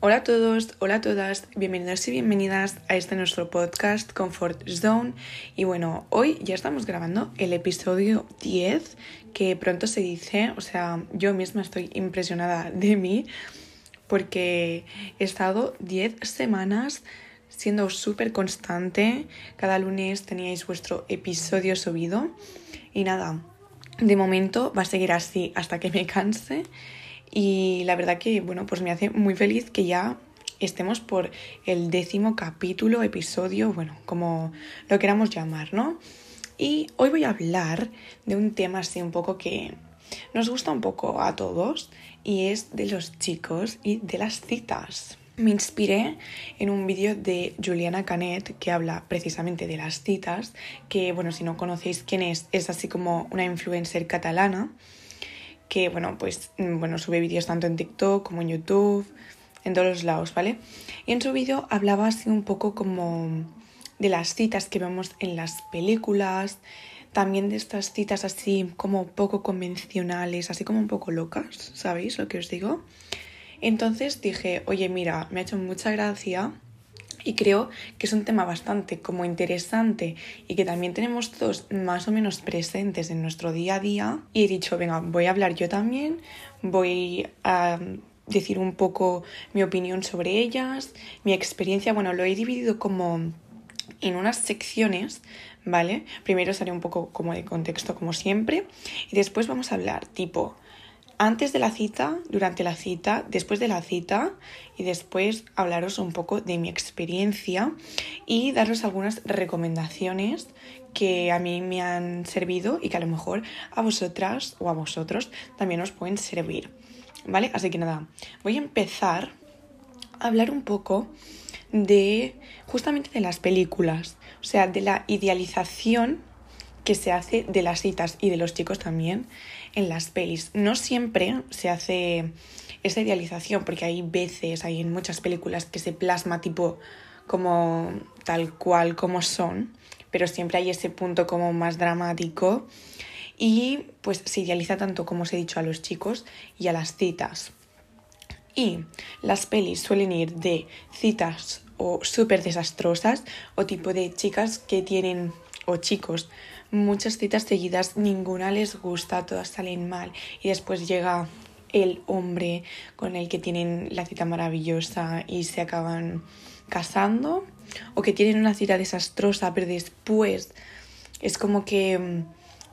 Hola a todos, hola a todas, bienvenidos y bienvenidas a este nuestro podcast Comfort Zone. Y bueno, hoy ya estamos grabando el episodio 10, que pronto se dice, o sea, yo misma estoy impresionada de mí porque he estado 10 semanas siendo súper constante. Cada lunes teníais vuestro episodio subido. Y nada, de momento va a seguir así hasta que me canse. Y la verdad que, bueno, pues me hace muy feliz que ya estemos por el décimo capítulo, episodio, bueno, como lo queramos llamar, ¿no? Y hoy voy a hablar de un tema así un poco que nos gusta un poco a todos y es de los chicos y de las citas. Me inspiré en un vídeo de Juliana Canet que habla precisamente de las citas, que bueno, si no conocéis quién es, es así como una influencer catalana que, bueno, pues, mm, bueno, sube vídeos tanto en TikTok como en YouTube, en todos los lados, ¿vale? Y en su vídeo hablaba así un poco como de las citas que vemos en las películas, también de estas citas así como poco convencionales, así como un poco locas, ¿sabéis lo que os digo? Entonces dije, oye, mira, me ha hecho mucha gracia y creo que es un tema bastante como interesante y que también tenemos todos más o menos presentes en nuestro día a día y he dicho, venga, voy a hablar yo también, voy a decir un poco mi opinión sobre ellas, mi experiencia, bueno, lo he dividido como en unas secciones, ¿vale? Primero os haré un poco como de contexto como siempre y después vamos a hablar tipo antes de la cita, durante la cita, después de la cita y después hablaros un poco de mi experiencia y daros algunas recomendaciones que a mí me han servido y que a lo mejor a vosotras o a vosotros también os pueden servir. ¿Vale? Así que nada, voy a empezar a hablar un poco de justamente de las películas, o sea, de la idealización que se hace de las citas y de los chicos también en las pelis. No siempre se hace esa idealización, porque hay veces, hay en muchas películas que se plasma tipo como tal cual como son, pero siempre hay ese punto como más dramático y pues se idealiza tanto como os he dicho a los chicos y a las citas. Y las pelis suelen ir de citas o súper desastrosas o tipo de chicas que tienen o chicos muchas citas seguidas, ninguna les gusta, todas salen mal y después llega el hombre con el que tienen la cita maravillosa y se acaban casando o que tienen una cita desastrosa pero después es como que mm,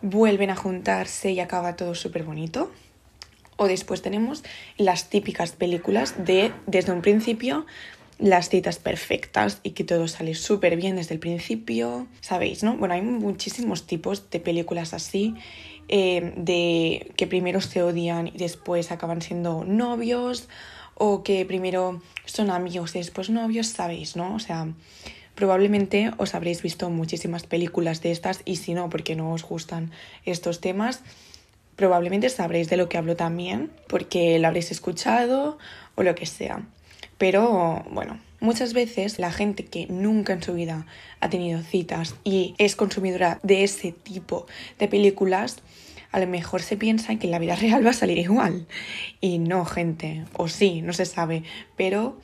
vuelven a juntarse y acaba todo súper bonito. O después tenemos las típicas películas de desde un principio las citas perfectas y que todo sale súper bien desde el principio, ¿sabéis? ¿no? Bueno, hay muchísimos tipos de películas así, eh, de que primero se odian y después acaban siendo novios, o que primero son amigos y después novios, ¿sabéis? ¿no? O sea, probablemente os habréis visto muchísimas películas de estas y si no, porque no os gustan estos temas, probablemente sabréis de lo que hablo también, porque lo habréis escuchado o lo que sea. Pero bueno, muchas veces la gente que nunca en su vida ha tenido citas y es consumidora de ese tipo de películas, a lo mejor se piensa que en la vida real va a salir igual. Y no, gente, o sí, no se sabe, pero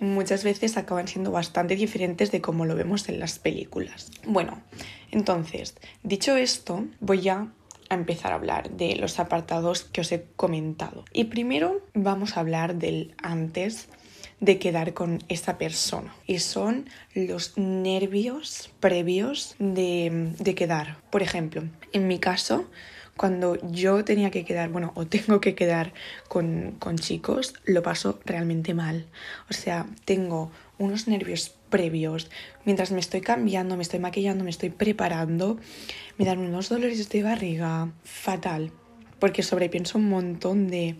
muchas veces acaban siendo bastante diferentes de cómo lo vemos en las películas. Bueno, entonces, dicho esto, voy a empezar a hablar de los apartados que os he comentado. Y primero vamos a hablar del antes de quedar con esa persona. Y son los nervios previos de, de quedar. Por ejemplo, en mi caso, cuando yo tenía que quedar, bueno, o tengo que quedar con, con, chicos, lo paso realmente mal. O sea, tengo unos nervios previos. Mientras me estoy cambiando, me estoy maquillando, me estoy preparando, me dan unos dolores de barriga fatal porque sobrepienso un montón de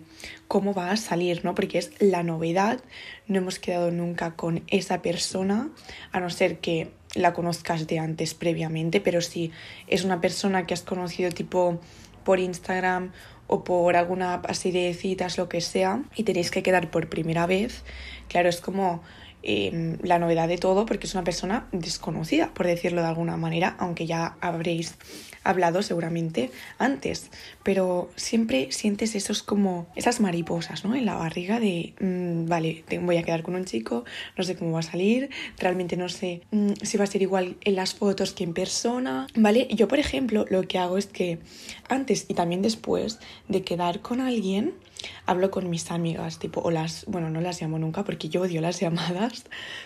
cómo va a salir, ¿no? Porque es la novedad, no hemos quedado nunca con esa persona, a no ser que la conozcas de antes previamente, pero si es una persona que has conocido tipo por Instagram o por alguna app así de citas, lo que sea, y tenéis que quedar por primera vez, claro, es como em, la novedad de todo porque es una persona desconocida, por decirlo de alguna manera, aunque ya habréis hablado seguramente antes, pero siempre sientes esos como esas mariposas, ¿no? En la barriga de, mm, vale, voy a quedar con un chico, no sé cómo va a salir, realmente no sé mm, si va a ser igual en las fotos que en persona, ¿vale? Yo, por ejemplo, lo que hago es que antes y también después de quedar con alguien, hablo con mis amigas, tipo, o las, bueno, no las llamo nunca porque yo odio las llamadas,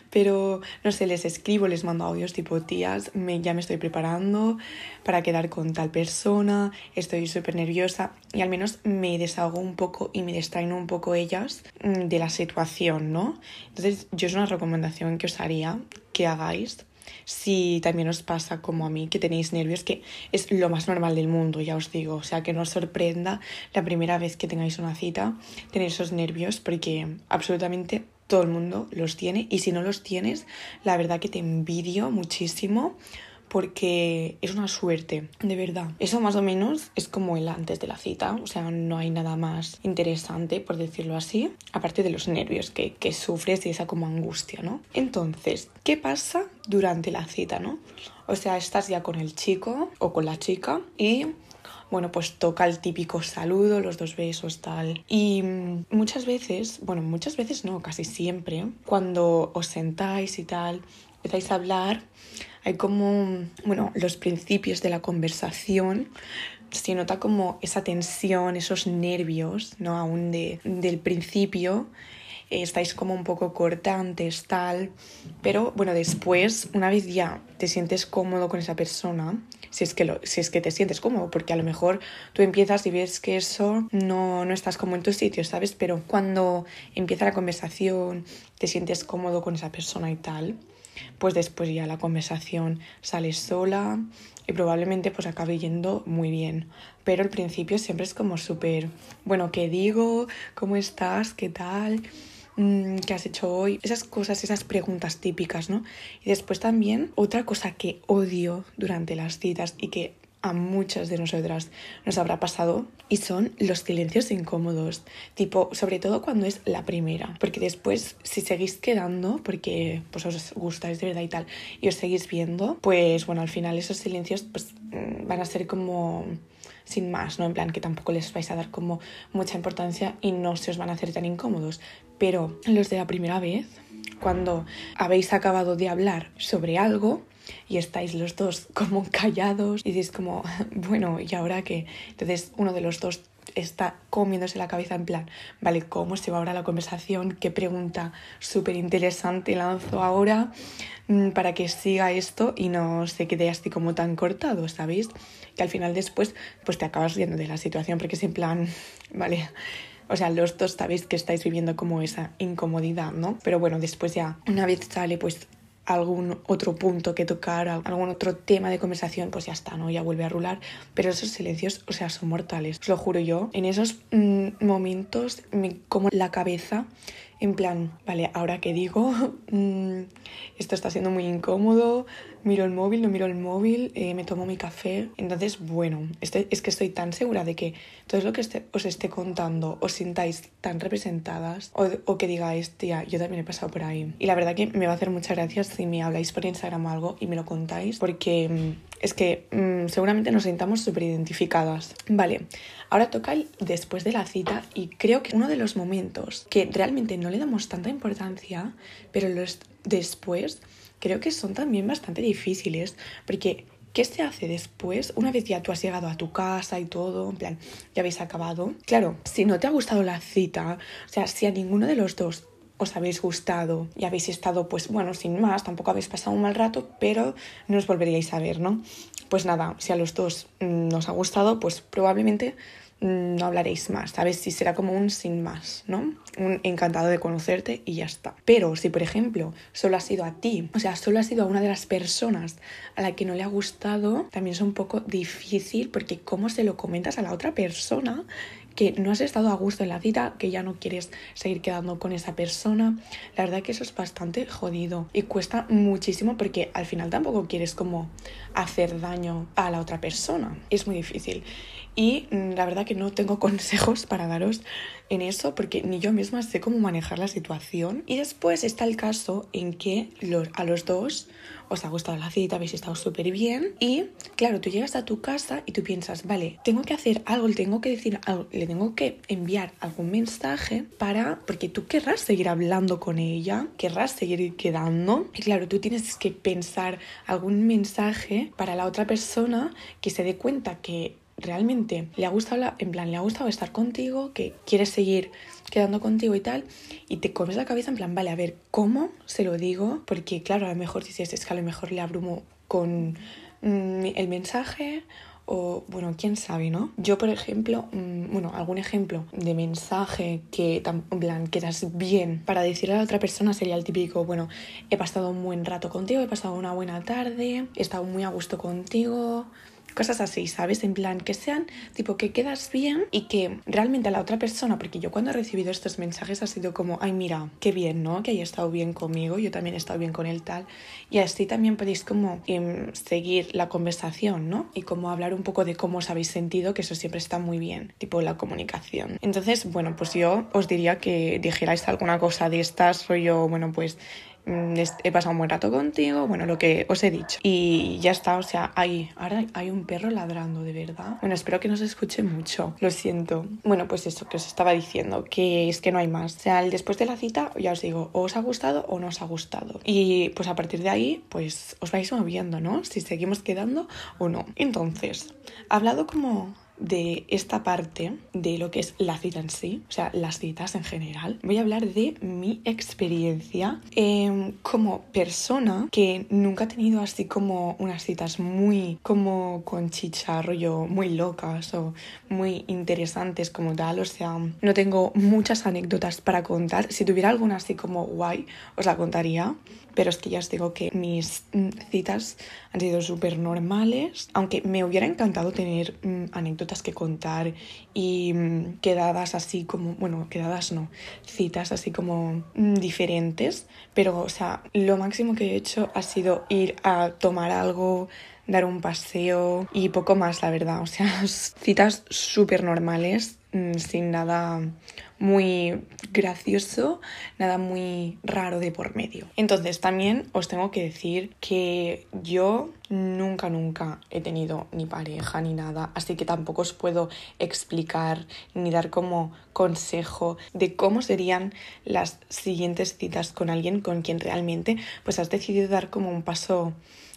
pero no sé, les escribo, les mando audios tipo, tías, me, ya me estoy preparando para quedar con tal persona, estoy súper nerviosa y al menos me deshago un poco y me distraen un poco ellas mm, de la situación, ¿no? Entonces, yo es una recomendación que os haría que hagáis si también os pasa como a mí, que tenéis nervios, que es lo más normal del mundo, ya os digo. O sea, que no os sorprenda la primera vez que tengáis una cita tener esos nervios, porque absolutamente todo el mundo los tiene. Y si no los tienes, la verdad que te envidio muchísimo porque es una suerte, de verdad. Eso más o menos es como el antes de la cita, o sea, no hay nada más interesante, por decirlo así, aparte de los nervios que, que sufres y esa como angustia, ¿no? Entonces, ¿qué pasa durante la cita, no? O sea, estás ya con el chico o con la chica y bueno, pues toca el típico saludo, los dos besos, tal. Y muchas veces, bueno, muchas veces no, casi siempre, cuando os sentáis y tal, empezáis a hablar, hay como, bueno, los principios de la conversación, se nota como esa tensión, esos nervios, ¿no? Aún de, del principio, eh, estáis como un poco cortantes, tal, pero bueno, después, una vez ya te sientes cómodo con esa persona, si es que, lo, si es que te sientes cómodo, porque a lo mejor tú empiezas y ves que eso no, no estás como en tu sitio, ¿sabes? Pero cuando empieza la conversación, te sientes cómodo con esa persona y tal, pues después ya la conversación sale sola y probablemente pues acabe yendo muy bien. Pero al principio siempre es como súper, bueno, ¿qué digo? ¿Cómo estás? ¿Qué tal? Mm, ¿Qué has hecho hoy? Esas cosas, esas preguntas típicas, ¿no? Y después también otra cosa que odio durante las citas y que a muchas de nosotras nos habrá pasado y son los silencios incómodos, tipo, sobre todo cuando es la primera, porque después si seguís quedando, porque pues os gustáis de verdad y tal, y os seguís viendo, pues bueno, al final esos silencios pues mm, van a ser como sin más, ¿no? En plan que tampoco les vais a dar como mucha importancia y no se os van a hacer tan incómodos, pero los de la primera vez, cuando habéis acabado de hablar sobre algo, y estáis los dos como callados y dices como, bueno, ¿y ahora qué? Entonces uno de los dos está comiéndose la cabeza en plan, vale, ¿cómo se va ahora la conversación? ¿Qué pregunta súper interesante lanzo ahora mm, para que siga esto y no se quede así como tan cortado, ¿sabéis? Que al final después pues te acabas riendo de la situación porque es en plan, vale, o sea, los dos sabéis que estáis viviendo como esa incomodidad, ¿no? Pero bueno, después ya, una vez sale pues algún otro punto que tocar, algún otro tema de conversación, pues ya está, ¿no? Ya vuelve a rular. Pero esos silencios, o sea, son mortales. Os lo juro yo. En esos mm, momentos me como la cabeza en plan, vale, ahora que digo, mm, esto está siendo muy incómodo, miro el móvil, no miro el móvil, eh, me tomo mi café. Entonces, bueno, este, es que estoy tan segura de que todo lo que este, os esté contando os sintáis tan representadas o, o, que digáis, tía, yo también he pasado por ahí. Y la verdad que me va a hacer muchas gracias si me habláis por Instagram o algo y me lo contáis, porque mm, es que mmm, seguramente nos sintamos súper identificadas. Vale, ahora toca el después de la cita y creo que uno de los momentos que realmente no le damos tanta importancia, pero los después creo que son también bastante difíciles porque ¿Qué se hace después? Una vez ya tú has llegado a tu casa y todo, en plan, ya habéis acabado. Claro, si no te ha gustado la cita, o sea, si a ninguno de los dos os habéis gustado y habéis estado, pues bueno, sin más, tampoco habéis pasado un mal rato, pero no os volveríais a ver, ¿no? Pues nada, si a los dos nos ha gustado, pues probablemente no hablaréis más, ¿sabes? Si será como un sin más, ¿no? Un encantado de conocerte y ya está. Pero si, por ejemplo, solo ha sido a ti, o sea, solo ha sido a una de las personas a la que no le ha gustado, también es un poco difícil porque cómo se lo comentas a la otra persona que no has estado a gusto en la cita, que ya no quieres seguir quedando con esa persona. La verdad que eso es bastante jodido y cuesta muchísimo porque al final tampoco quieres como hacer daño a la otra persona. Es muy difícil. Y mm, la verdad que no tengo consejos para daros en eso porque ni yo misma sé cómo manejar la situación. Y después está el caso en que los, a los dos os ha gustado la cita, habéis estado súper bien y claro, tú llegas a tu casa y tú piensas, vale, tengo que hacer algo, le tengo que decir algo, le tengo que enviar algún mensaje para, porque tú querrás seguir hablando con ella, querrás seguir quedando y claro, tú tienes que pensar algún mensaje para la otra persona que se dé cuenta que realmente le ha gustado, la, en plan, le ha gustado estar contigo, que quiere seguir quedando contigo y tal, y te comes la cabeza en plan, vale, a ver, ¿cómo se lo digo? Porque claro, a lo mejor dices, es que a lo mejor le abrumo con mm, el mensaje o bueno, quién sabe, ¿no? Yo, por ejemplo, mm, bueno, algún ejemplo de mensaje que en plan quedas bien para decirle a la otra persona sería el típico, bueno, he pasado un buen rato contigo, he pasado una buena tarde, he estado muy a gusto contigo, cosas así, ¿sabes? En plan, que sean tipo que quedas bien y que realmente a la otra persona, porque yo cuando he recibido estos mensajes ha sido como, ay, mira, qué bien, ¿no? Que haya estado bien conmigo, yo también he estado bien con él tal. Y así también podéis como em, seguir la conversación, ¿no? Y como hablar un poco de cómo os habéis sentido, que eso siempre está muy bien, tipo la comunicación. Entonces, bueno, pues yo os diría que dijerais alguna cosa de estas, rollo, bueno, pues he pasado un buen rato contigo, bueno, lo que os he dicho. Y ya está, o sea, hay, ahora hay un perro ladrando, de verdad. Bueno, espero que no se escuche mucho, lo siento. Bueno, pues eso que os estaba diciendo, que es que no hay más. O sea, después de la cita, ya os digo, o os ha gustado o no os ha gustado. Y pues a partir de ahí, pues os vais moviendo, ¿no? Si seguimos quedando o no. Entonces, hablado como de esta parte de lo que es la cita en sí, o sea, las citas en general, voy a hablar de mi experiencia em, como persona que nunca ha tenido así como unas citas muy como con chicharro, muy locas o muy interesantes como tal, o sea, no tengo muchas anécdotas para contar. Si tuviera alguna así como guay, os la contaría, pero es que ya os digo que mis mm, citas han sido súper normales, aunque me hubiera encantado tener mm, que contar y mm, quedadas así como, bueno, quedadas no, citas así como diferentes, pero o sea, lo máximo que he hecho ha sido ir a tomar algo, dar un paseo y poco más, la verdad, o sea, citas súper normales, sin nada muy gracioso, nada muy raro de por medio. Entonces también os tengo que decir que yo nunca, nunca he tenido ni pareja ni nada, así que tampoco os puedo explicar ni dar como consejo de cómo serían las siguientes citas con alguien con quien realmente pues has decidido dar como un paso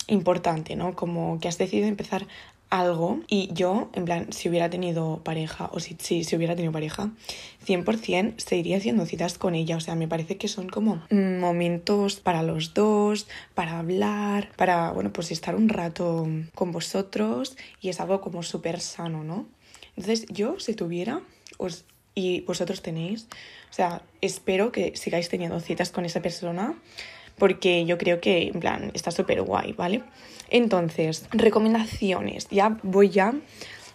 importante, ¿no? Como que has decidido empezar algo y yo, en plan, si hubiera tenido pareja o si, si, si hubiera tenido pareja, 100% seguiría haciendo citas con ella. O sea, me parece que son como momentos para los dos, para hablar, para, bueno, pues estar un rato con vosotros y es algo como súper sano, ¿no? Entonces yo, si tuviera, os, y vosotros tenéis, o sea, espero que sigáis teniendo citas con esa persona porque yo creo que, en plan, está súper guay, ¿vale? Entonces, recomendaciones. Ya voy ya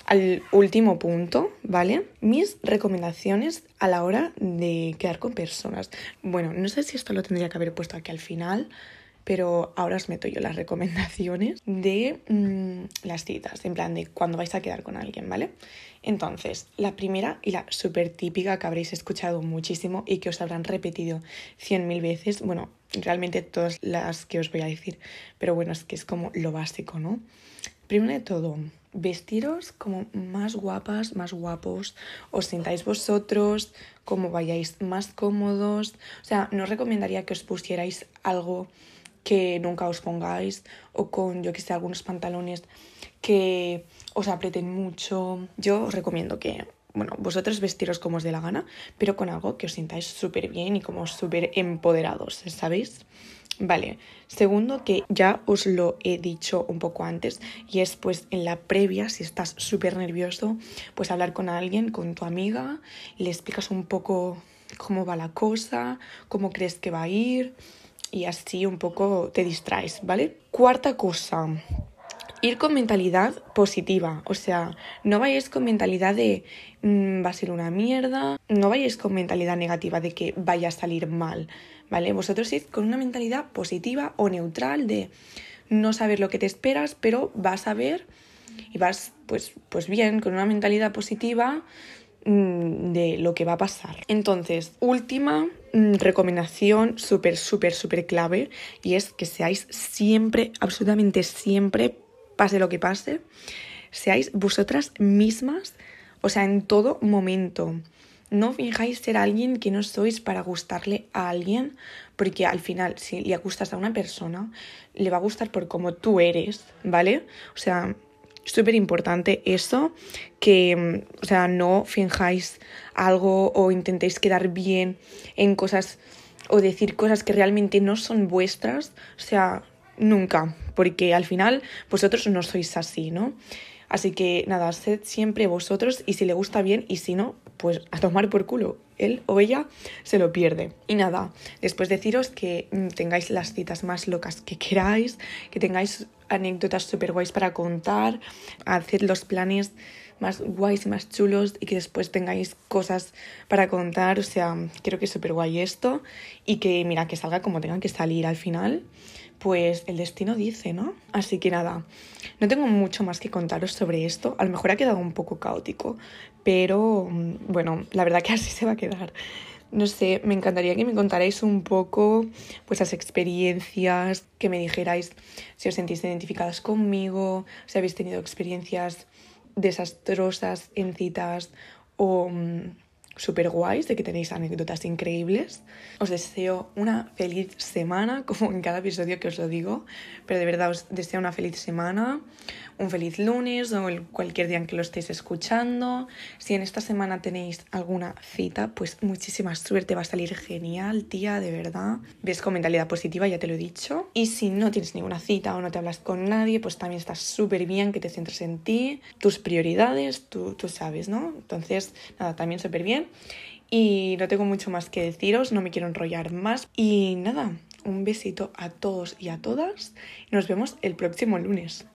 al último punto, ¿vale? Mis recomendaciones a la hora de quedar con personas. Bueno, no sé si esto lo tendría que haber puesto aquí al final, pero ahora os meto yo las recomendaciones de mm, las citas, en plan de cuando vais a quedar con alguien, ¿vale? Entonces, la primera y la súper típica que habréis escuchado muchísimo y que os habrán repetido cien mil veces, bueno, realmente todas las que os voy a decir, pero bueno, es que es como lo básico, ¿no? Primero de todo, vestiros como más guapas, más guapos, os sintáis vosotros, como vayáis más cómodos, o sea, no os recomendaría que os pusierais algo que nunca os pongáis o con, yo que sé, algunos pantalones que os aprieten mucho. Yo os recomiendo que, bueno, vosotros vestiros como os dé la gana, pero con algo que os sintáis súper bien y como súper empoderados, ¿sabéis? Vale, segundo que ya os lo he dicho un poco antes y es pues en la previa, si estás súper nervioso, pues hablar con alguien, con tu amiga, le explicas un poco cómo va la cosa, cómo crees que va a ir, y así un poco te distraes, ¿vale? Cuarta cosa, ir con mentalidad positiva, o sea, no vayáis con mentalidad de mm, va a ser una mierda, no vayáis con mentalidad negativa de que vaya a salir mal, ¿vale? Vosotros id con una mentalidad positiva o neutral de no saber lo que te esperas, pero vas a ver y vas pues, pues bien, con una mentalidad positiva mm, de lo que va a pasar. Entonces, última mm, recomendación súper, súper, súper clave y es que seáis siempre, absolutamente siempre, pase lo que pase, seáis vosotras mismas, o sea, en todo momento. No fijáis ser alguien que no sois para gustarle a alguien, porque al final, si le gustas a una persona, le va a gustar por como tú eres, ¿vale? O sea, súper importante eso, que, o sea, no finjáis algo o intentéis quedar bien en cosas o decir cosas que realmente no son vuestras, o sea, nunca, porque al final vosotros no sois así, ¿no? Así que nada, sed siempre vosotros y si le gusta bien y si no, pues a tomar por culo. Él o ella se lo pierde. Y nada, después deciros que mm, tengáis las citas más locas que queráis, que tengáis anécdotas súper guays para contar, haced los planes más guays y más chulos y que después tengáis cosas para contar. O sea, creo que es súper guay esto y que, mira, que salga como tengan que salir al final pues el destino dice, ¿no? Así que nada, no tengo mucho más que contaros sobre esto. A lo mejor ha quedado un poco caótico, pero mm, bueno, la verdad que así se va a quedar. No sé, me encantaría que me contarais un poco vuestras experiencias, que me dijerais si os sentís identificadas conmigo, si habéis tenido experiencias desastrosas en citas o mm, súper guays, de que tenéis anécdotas increíbles. Os deseo una feliz semana, como en cada episodio que os lo digo, pero de verdad os deseo una feliz semana, un feliz lunes o cualquier día en que lo estéis escuchando. Si en esta semana tenéis alguna cita, pues muchísima suerte, va a salir genial, tía, de verdad. Ves con mentalidad positiva, ya te lo he dicho. Y si no tienes ninguna cita o no te hablas con nadie, pues también está súper bien que te centres en ti, tus prioridades, tú, tú sabes, ¿no? Entonces, nada, también súper bien. Y no tengo mucho más que deciros, no me quiero enrollar más. Y nada, un besito a todos y a todas. Nos vemos el próximo lunes.